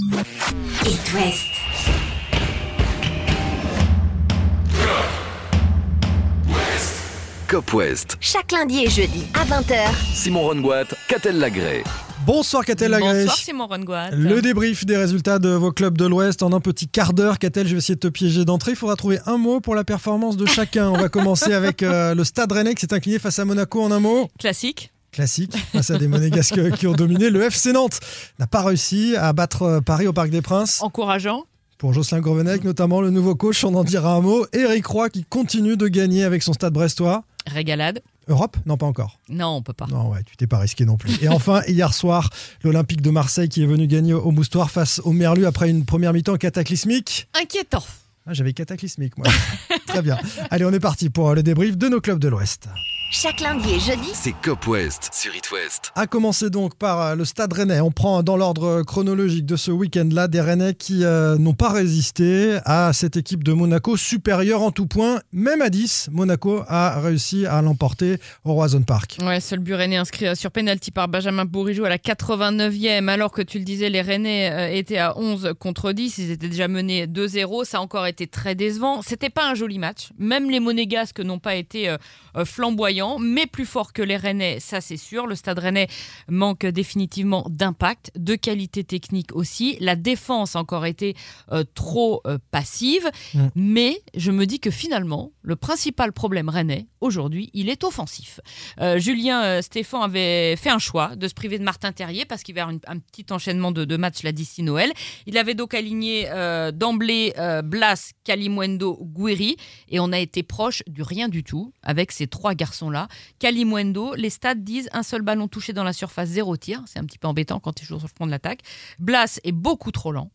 It West. Cop West. Chaque lundi et jeudi à 20h. Simon Rongoat, Catel Lagré. Bonsoir Catel Lagré. Bonsoir Simon Rongoat. Le débrief des résultats de vos clubs de l'Ouest en un petit quart d'heure. Catel, je vais essayer de te piéger d'entrée. Il faudra trouver un mot pour la performance de chacun. On va commencer avec euh, le Stade Rennais qui s'est incliné face à Monaco en un mot. Classique. Classique, face à des Monégasques qui ont dominé. Le FC Nantes n'a pas réussi à battre euh, Paris au Parc des Princes. Encourageant. Pour Jocelyn Gourvenec, notamment le nouveau coach, on en dira un mot. Eric Roy qui continue de gagner avec son Stade Brestois. Régalade. Europe? Non, pas encore. Non, on peut pas. Non, ouais, tu t'es pas risqué non plus. Et enfin, hier soir, l'Olympique de Marseille qui est venu gagner au Moustoir face au Merlu après une première mi-temps cataclysmique. Inquiétant. Ah, J'avais cataclysmique, moi. Très bien. Allez, on est parti pour le débrief de nos clubs de l'Ouest. Chaque lundi et jeudi. C'est Cop West sur It West. À commencer donc par euh, le Stade Rennais. On prend dans l'ordre chronologique de ce week-end-là des Rennais qui euh, n'ont pas résisté à cette équipe de Monaco supérieure en tout point. Même à 10, Monaco a réussi à l'emporter au Roison Park. Ouais, seul but Rennais inscrit euh, sur penalty par Benjamin Bourigeau à la 89e. Alors que tu le disais, les Rennais étaient à 11 contre 10. Ils étaient déjà menés 2-0. Ça a encore été très décevant. C'était pas un joli match. Même les Monégasques n'ont pas été euh, mais plus forts que les Rennais, ça c'est sûr. Le stade Rennais manque définitivement d'impact, de qualité technique aussi. La défense a encore été euh, trop euh, passive. Mm. Mais je me dis que finalement, le principal problème Rennais, aujourd'hui, il est offensif. Euh, Julien Stéphan avait fait un choix de se priver de Martin Terrier parce qu'il va y avoir une- un petit enchaînement de, de matchs là d'ici Noël. Il avait donc aligné d'emblée Blas, Kalimwendo, Guiri et on a été proche du rien du tout avec ces trois garçons-là. Kalimwendo, les stats disent un seul ballon touché dans la surface, zéro tir. C'est un petit peu embêtant quand il joue sur le front de l'attaque. Blas est beaucoup trop lent.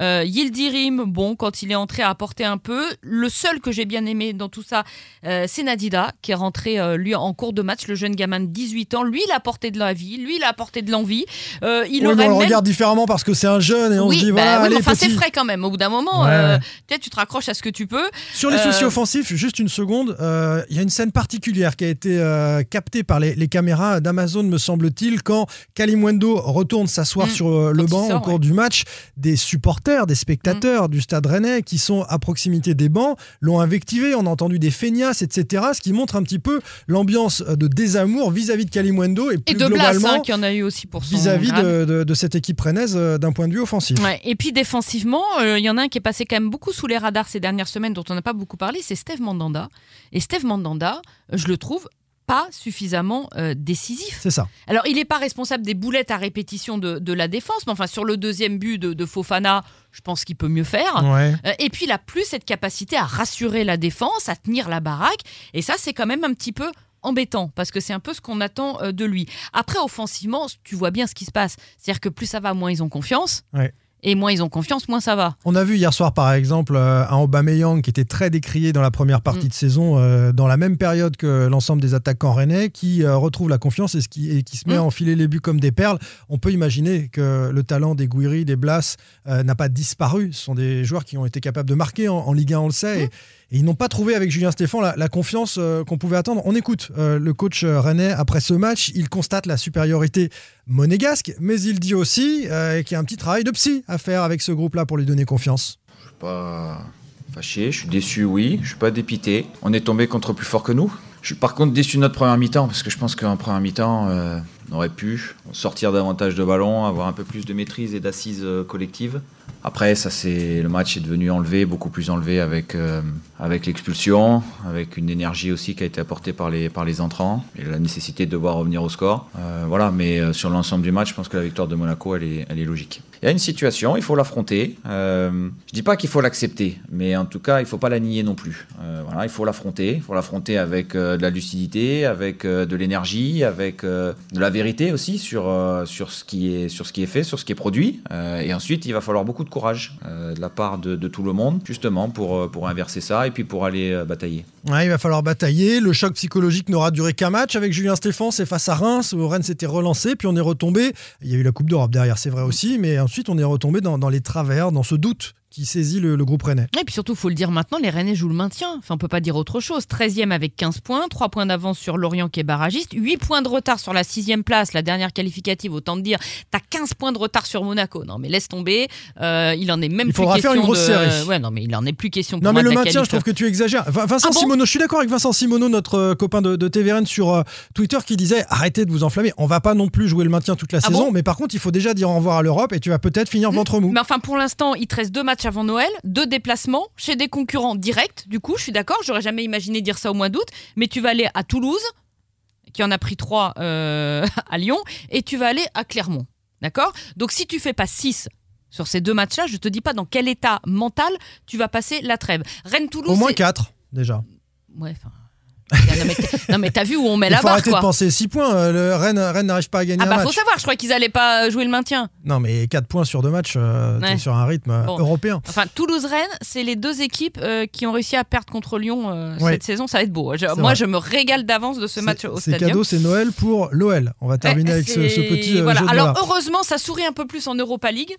Euh, Yildirim, bon, quand il est entré, a apporté un peu. Le seul que j'ai bien aimé dans tout ça, euh, c'est Nadida, qui est rentré, euh, lui, en cours de match, le jeune gamin de 18 ans. Lui, il a apporté de la vie, lui, il a apporté de l'envie. Euh, il Oui, mais aurait on le même... regarde différemment parce que c'est un jeune et on oui, se dit bah voilà, oui, mais allez, enfin, c'est frais quand même. Au bout d'un moment, Ouais, euh, peut-être tu te raccroches à ce que tu peux. Sur les soucis offensifs, juste une seconde, euh, il y a une scène particulière qui a été euh, captée par les, les caméras d'Amazon, me semble-t-il, quand Kalimwendo retourne s'asseoir Mm. sur le banc sort, au cours ouais. du match. Des supporters, des spectateurs du stade rennais qui sont à proximité des bancs l'ont invectivé. On a entendu des feignasses, etc. Ce qui montre un petit peu l'ambiance de désamour vis-à-vis de Kalimwendo et plus Et de Blas, globalement hein, qui en a eu aussi pour vis-à-vis de, de- de cette équipe rennaise euh, d'un point de vue offensif. Ouais, Et puis défensivement, euh, il y en a un qui est passé quand même beaucoup sous les radars ces dernières semaines, dont on n'a pas beaucoup parlé, c'est Steve Mandanda. Et Steve Mandanda, euh, je le trouve pas suffisamment euh, décisif. C'est ça. Alors, il n'est pas responsable des boulettes à répétition de, de la défense, mais enfin, sur le deuxième but de, de Fofana, je pense qu'il peut mieux faire. Ouais. Euh, Et puis, il a plus cette capacité à rassurer la défense, à tenir la baraque. Et ça, c'est quand même un petit peu embêtant parce que c'est un peu ce qu'on attend euh, de lui. Après, offensivement, tu vois bien ce qui se passe. C'est-à-dire que plus ça va, moins ils ont confiance. Ouais. Et moins ils ont confiance, moins ça va. On a vu hier soir, par exemple, euh, un Aubameyang qui était très décrié dans la première partie Mm. de saison, euh, dans la même période que l'ensemble des attaquants rennais, qui euh, retrouve la confiance et, ce qui, et qui se met Mm. à enfiler les buts comme des perles. On peut imaginer que le talent des Guiri, des Blas euh, n'a pas disparu. Ce sont des joueurs qui ont été capables de marquer en, en Ligue 1, on le sait. Et, et ils n'ont pas trouvé avec Julien Stéphan la, confiance euh, qu'on pouvait attendre. On écoute euh, le coach euh, rennais après ce match. Il constate la supériorité monégasque, mais il dit aussi qu'il y a un petit travail de psy à faire avec ce groupe-là pour lui donner confiance. Je suis pas fâché, je suis déçu, oui. Je suis pas dépité. On est tombé contre plus fort que nous. Je suis par contre déçu de notre première mi-temps parce que je pense qu'en première mi-temps, on aurait pu sortir davantage de ballons, avoir un peu plus de maîtrise et d'assises euh, collectives. Après, ça c'est le match est devenu enlevé, beaucoup plus enlevé avec euh, avec l'expulsion, avec une énergie aussi qui a été apportée par les par les entrants et la nécessité de devoir revenir au score. Euh, voilà, mais sur l'ensemble du match, je pense que la victoire de Monaco, elle est elle est logique. Il y a une situation, il faut l'affronter. Euh, je dis pas qu'il faut l'accepter, mais en tout cas, il faut pas la nier non plus. Voilà, il faut l'affronter. Il faut l'affronter avec de la lucidité, avec de l'énergie, avec de la vérité aussi sur euh, sur ce qui est sur ce qui est fait, sur ce qui est produit. Euh, et ensuite, il va falloir beaucoup de courage euh, de la part de, tout le monde, justement pour pour inverser ça et puis pour aller batailler. Il va falloir batailler. Le choc psychologique n'aura duré qu'un match avec Julien Stéphan. C'est face à Reims où Rennes s'était relancé. Puis on est retombé. Il y a eu la Coupe d'Europe derrière, c'est vrai aussi. Mais ensuite, on est retombé dans, dans les travers, dans ce doute qui saisit le, le groupe rennais. Et puis surtout, faut le dire maintenant, les Rennais jouent le maintien. Enfin, on peut pas dire autre chose. 13e avec 15 points, 3 points d'avance sur Lorient qui est barragiste, 8 points de retard sur la 6e place, la dernière qualificative. Autant te dire, t'as 15 points de retard sur Monaco. Non, mais laisse tomber. Euh, il en est même Il plus faudra question faire une grosse de... série. Ouais, non, mais il en est plus question. Pour Non, mais le maintien, je trouve que tu exagères. Vin- Vincent Ah bon Simoneau, je suis d'accord avec Vincent Simoneau, notre euh, copain de, de TVRN sur euh, Twitter, qui disait arrêtez de vous enflammer. On va pas non plus jouer le maintien toute la Ah saison, bon mais par contre, il faut déjà dire au revoir à l'Europe et tu vas peut-être finir ventre mou. Mais enfin, pour l'instant, il te reste deux matchs avant Noël, deux déplacements chez des concurrents directs. Du coup, je suis d'accord, j'aurais jamais imaginé dire ça au mois d'août. Mais tu vas aller à Toulouse, qui en a pris trois euh, à Lyon, et tu vas aller à Clermont. D'accord? Donc, si tu fais pas 6 sur ces deux matchs-là, je te dis pas dans quel état mental tu vas passer la trêve. Rennes-Toulouse. Au moins c'est- 4 déjà. Ouais, enfin. Non mais, t'as- non, mais t'as vu où on met Il la faut barre arrêter quoi. de penser 6 points. euh, le Rennes, Rennes n'arrive pas à gagner Ah un bah match. faut savoir, je crois qu'ils allaient pas jouer le maintien. Non, mais 4 points sur deux matchs, euh, Ouais. sur un rythme euh, Bon. européen. Enfin, Toulouse-Rennes, c'est les deux équipes euh, qui ont réussi à perdre contre Lyon euh, Ouais. cette saison. Ça va être beau. Je- C'est moi, vrai. je me régale d'avance de ce C'est- match au C'est stadium. cadeau, c'est Noël pour l'OL. On va terminer Ouais, avec ce, ce c'est- petit euh, voilà. jeu de Alors heureusement, ça sourit un peu plus en Europa League.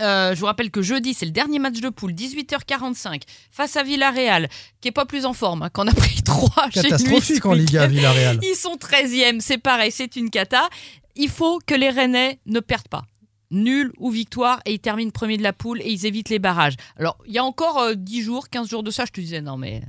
Euh, je vous rappelle que jeudi, c'est le dernier match de poule, 18h45, face à Villarreal, qui est pas plus en forme, hein, qu'on a pris 3 chez lui. Catastrophique ce en Liga. Villarreal. Ils sont 13e, c'est pareil, c'est une cata. Il faut que les Rennais ne perdent pas. Nul ou victoire, et ils terminent premier de la poule et ils évitent les barrages. Alors, il y a encore euh, 10 jours, 15 jours de ça, je te disais, non mais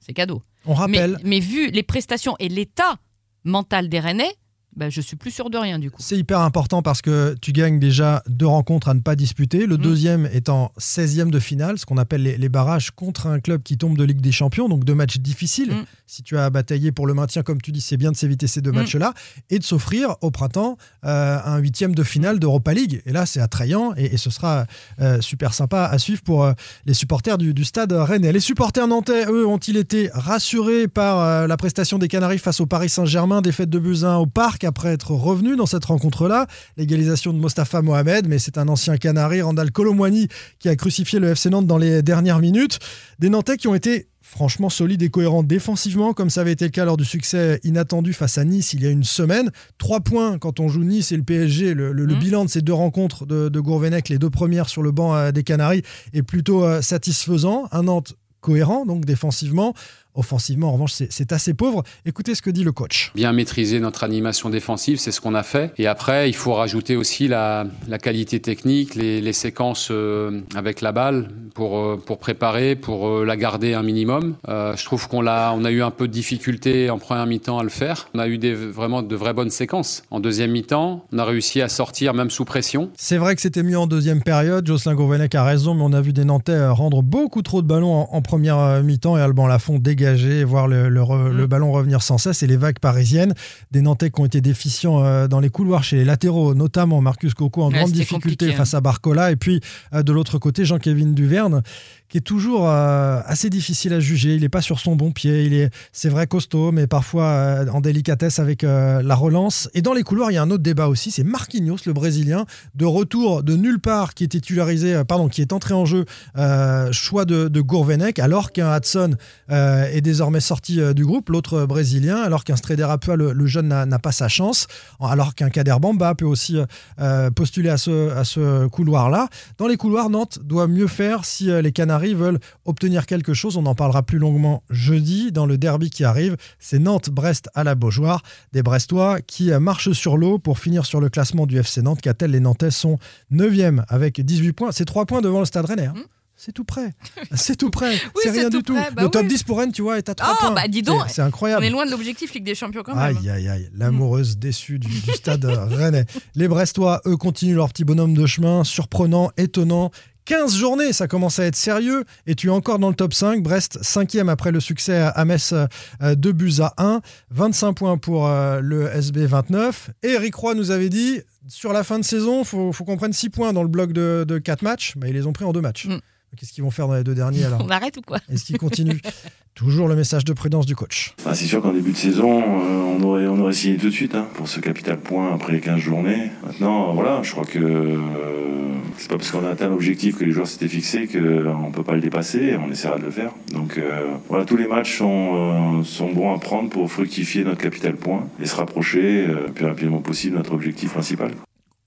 c'est cadeau. On rappelle, Mais, mais vu les prestations et l'état mental des Rennais, bah, je suis plus sûr de rien du coup. c'est hyper important parce que tu gagnes déjà deux rencontres à ne pas disputer. Le Mm. deuxième étant 16e de finale, ce qu'on appelle les, les barrages contre un club qui tombe de Ligue des Champions. Donc deux matchs difficiles. Mm. Si tu as bataillé pour le maintien, comme tu dis, c'est bien de s'éviter ces deux Mm. matchs-là et de s'offrir au printemps euh, un huitième de finale d'Europa League. Et là, c'est attrayant et, et ce sera euh, super sympa à suivre pour euh, les supporters du, du stade rennais. Les supporters nantais, eux, ont-ils été rassurés par euh, la prestation des Canaries face au Paris Saint-Germain, défaite de Buzyn au parc après être revenus dans cette rencontre-là L'égalisation de Mostafa Mohamed, mais c'est un ancien Canari, Randall Colomwani, qui a crucifié le FC Nantes dans les dernières minutes. Des Nantais qui ont été franchement solides et cohérents défensivement, comme ça avait été le cas lors du succès inattendu face à Nice il y a une semaine. Trois points quand on joue Nice et le PSG. Le, le- le Mhm. bilan de ces deux rencontres de, de Gourvenec, les deux premières sur le banc euh, des Canaries, est plutôt euh, satisfaisant. Un Nantes cohérent, donc défensivement. Offensivement, en revanche, c'est assez pauvre. Écoutez ce que dit le coach. bien maîtriser notre animation défensive, c'est ce qu'on a fait. Et après, il faut rajouter aussi la, la qualité technique, les, les séquences euh, avec la balle pour, euh, pour préparer, pour euh, la garder un minimum. Euh, je trouve qu'on on a eu un peu de difficulté en première mi-temps à le faire. On a eu des, vraiment de vraies bonnes séquences. En deuxième mi-temps, on a réussi à sortir même sous pression. C'est vrai que c'était mieux en deuxième période. Jocelyn Gourvenec a raison, mais on a vu des Nantais rendre beaucoup trop de ballons en, en première mi-temps et Alban Lafont dégager, voir le, le re- Mm. le ballon revenir sans cesse et les vagues parisiennes. Des Nantais qui ont été déficients euh, dans les couloirs chez les latéraux, notamment Marcus Coco en Ouais, grande difficulté hein. face à Barcola. Et puis euh, de l'autre côté, Jean-Kévin Duverne qui est toujours euh, assez difficile à juger. Il n'est pas sur son bon pied. Il est, c'est vrai, costaud, mais parfois en délicatesse avec la relance. Et dans les couloirs, il y a un autre débat aussi. C'est Marquinhos, le Brésilien, de retour de nulle part, qui est titularisé, pardon, qui est entré en jeu, euh, choix de, de Gourvenec, alors qu'un Hudson euh, est désormais sorti euh, du groupe, l'autre euh, Brésilien, alors qu'un Strederapua, le, le jeune, n'a pas sa chance, alors qu'un Kader Bamba peut aussi euh, postuler à ce, à ce couloir-là. Dans les couloirs, Nantes doit mieux faire si les Canaries veulent obtenir quelque chose. On en parlera plus longuement jeudi dans le derby qui arrive. C'est Nantes-Brest à la Beaujoire. Des Brestois qui marchent sur l'eau pour finir sur le classement du FC Nantes. Qu'a-t-elle Les Nantais sont 9e avec 18 points. C'est 3 points devant le Stade Rennais. hein. Hmm. C'est tout près. C'est tout près. c'est c'est rien tout du tout. près, bah le top oui. 10 pour Rennes, tu vois, est à 3 Oh, points. bah dis donc. C'est- C'est On incroyable. est loin de l'objectif Ligue des Champions quand même. Aïe, aïe, aïe, l'amoureuse déçue du, du stade rennais. Les Brestois, eux, continuent leur petit bonhomme de chemin, surprenant, étonnant. 15 journées, ça commence à être sérieux. Et tu es encore dans le top 5. Brest, 5e après le succès à Metz, 2 buts à 1. 25 points pour euh, le SB 29. Et Eric Roy nous avait dit, sur la fin de saison, il faut, faut qu'on prenne 6 points dans le bloc de, de 4 matchs. Bah, ils les ont pris en 2 matchs. Mm. Qu'est-ce qu'ils vont faire dans les deux derniers alors On arrête ou quoi Est-ce qu'ils continuent Toujours le message de prudence du coach. Ah, c'est sûr qu'en début de saison, euh, on, aurait, on aurait signé tout de suite hein, pour ce capital point après les 15 journées. Maintenant, voilà, je crois que euh, c'est pas parce qu'on a atteint l'objectif que les joueurs s'étaient fixés qu'on ne peut pas le dépasser, on essaiera de le faire. Donc euh, voilà, tous les matchs sont, euh, sont bons à prendre pour fructifier notre capital point et se rapprocher euh, le plus rapidement possible de notre objectif principal.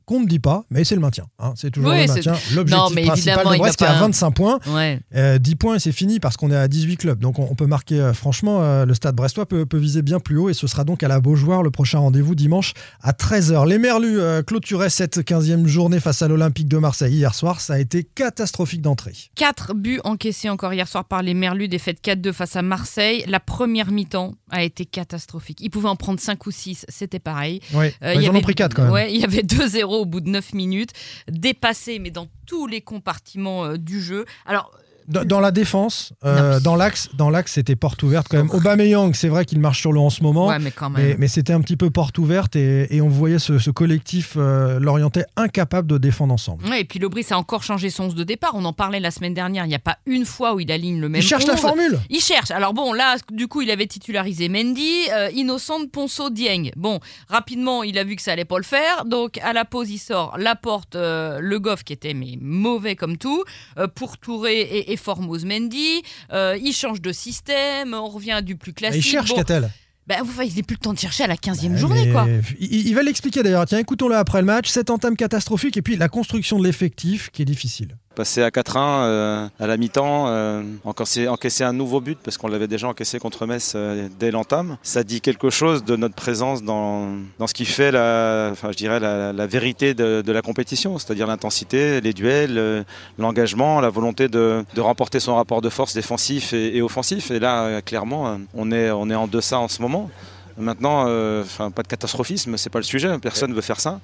Qu'on ne dit pas, mais c'est le maintien. hein. C'est toujours Oui, le maintien. Non, L'objectif mais principal de Brest qui est à pas- 25 points. Ouais. Euh, 10 points et c'est fini parce qu'on est à 18 clubs. Donc on, on peut marquer, euh, franchement, euh, le stade brestois peut, peut viser bien plus haut et ce sera donc à la Beaujoire le prochain rendez-vous dimanche à 13h. Les Merlus clôturaient cette 15e journée face à l'Olympique de Marseille hier soir. Ça a été catastrophique d'entrée. 4 buts encaissés encore hier soir par les Merlus, défaite 4-2 face à Marseille. La première mi-temps a été catastrophique. Ils pouvaient en prendre 5 ou 6, c'était pareil. Ouais. Euh, ils y en avait- ont pris 4 quand même. Ouais, il y avait 2-0 au bout de 9 minutes, dépassé, mais dans tous les compartiments euh, du jeu. Alors, Dans, dans la défense, euh, dans l'axe, dans l'axe, c'était porte ouverte quand même. Aubameyang, c'est vrai qu'il marche sur l'eau en ce moment. ouais, mais c'était un petit peu porte ouverte et, et on voyait ce, ce collectif euh, l'orientait incapable de défendre ensemble. Ouais, et puis Lebris a encore changé son 11 de départ. On en parlait la semaine dernière. Il n'y a pas une fois où il aligne le même Il cherche la 11. formule. Il cherche. Alors bon, là, du coup, il avait titularisé Mendy, euh, Innocent, Ponceau, Dieng. Bon, rapidement, il a vu que ça allait pas le faire. Donc, à la pause, il sort Laporte, euh, Le Goff, qui était mais mauvais comme tout, euh, pour Touré et, et Formose Mendy. Euh, il change de système. On revient à du plus classique. Il cherche Bon, Catel. ben, enfin, il n'est plus le temps de chercher à la 15e Ouais, journée, quoi. Il, il va l'expliquer d'ailleurs. Tiens, écoutons-le après le match. Cette entame catastrophique et puis la construction de l'effectif qui est difficile. Passer à 4-1 euh, à la mi-temps, euh, encaisser, un nouveau but parce qu'on l'avait déjà encaissé contre Metz euh, dès l'entame. Ça dit quelque chose de notre présence dans, ce qui fait la, enfin, je dirais la, vérité de, la compétition, c'est-à-dire l'intensité, les duels, l'engagement, la volonté de, remporter son rapport de force défensif et, offensif. Et là, clairement, on est, en deçà en ce moment. Maintenant, pas de catastrophisme, c'est pas le sujet. Personne ne veut faire ça.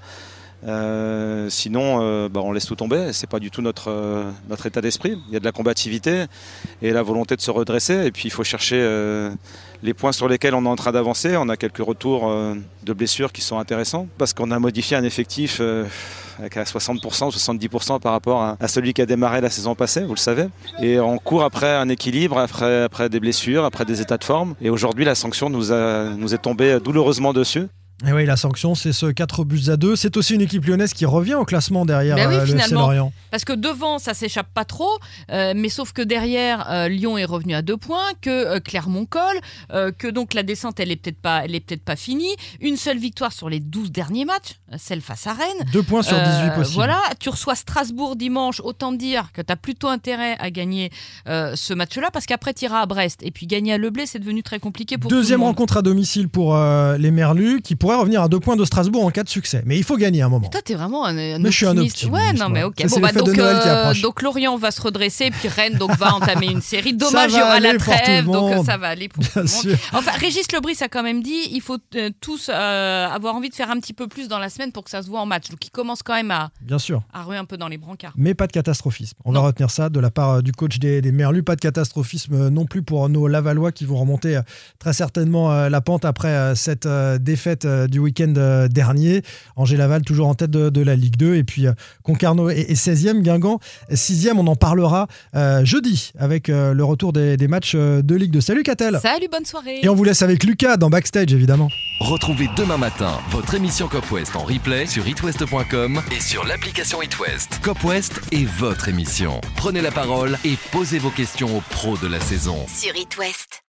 Euh, sinon, euh, bah, on laisse tout tomber. C'est pas du tout notre, euh, notre état d'esprit. Il y a de la combativité et la volonté de se redresser. Et puis, il faut chercher les points sur lesquels on est en train d'avancer. On a quelques retours de blessures qui sont intéressants parce qu'on a modifié un effectif à 60%, 70% par rapport à, à celui qui a démarré la saison passée, vous le savez. Et on court après un équilibre, après, après des blessures, après des états de forme. Et aujourd'hui, la sanction nous, a, nous est tombée douloureusement dessus. Et oui, la sanction, c'est ce 4 buts à 2. C'est aussi une équipe lyonnaise qui revient au classement derrière Ben oui, euh, le FC finalement. Lorient. Parce que devant, ça s'échappe pas trop, euh, mais sauf que derrière, euh, Lyon est revenu à deux points, que Clermont colle, que donc la descente, elle est peut-être pas, elle est peut-être pas finie. Une seule victoire sur les 12 derniers matchs, celle face à Rennes. Deux points sur 18 Euh, possibles. Voilà, tu reçois Strasbourg dimanche, autant dire que tu as plutôt intérêt à gagner ce match-là, parce qu'après tu iras à Brest. Et puis gagner à Leblé, c'est devenu très compliqué pour Deuxième tout le monde. rencontre à domicile pour les Merlus qui pourraient revenir à deux points de Strasbourg en cas de succès. Mais il faut gagner un moment. Toi, t'es vraiment un, un Mais je suis un optimiste. Ouais, non, mais ok. Bon, bah, donc, approchent. donc Lorient va se redresser, puis Rennes donc va entamer une série. Dommage, il y aura la trêve, donc euh, ça va aller pour tout le monde. sûr. Enfin, Régis Lebris a quand même dit il faut euh, tous euh, avoir envie de faire un petit peu plus dans la semaine pour que ça se voit en match. Donc il commence quand même à, Bien sûr. à ruer un peu dans les brancards. Mais pas de catastrophisme. On va retenir ça de la part euh, du coach des, des Merlus. Pas de catastrophisme euh, non plus pour nos Lavallois qui vont remonter euh, très certainement euh, la pente après euh, cette euh, défaite euh, du week-end euh, dernier. Angers Laval toujours en tête de, de la Ligue 2. Et puis euh, Concarneau est, est 16e, Guingamp 6e. On en parlera euh, jeudi avec euh, le retour des, des matchs de Ligue 2. Salut Catel Salut, bonne soirée. Et on vous laisse avec Lucas dans Backstage évidemment. Retrouvez demain matin votre émission Cop West en replay sur itwest.com et sur l'application itwest. Cop West est votre émission. Prenez la parole et posez vos questions aux pros de la saison. Sur It West.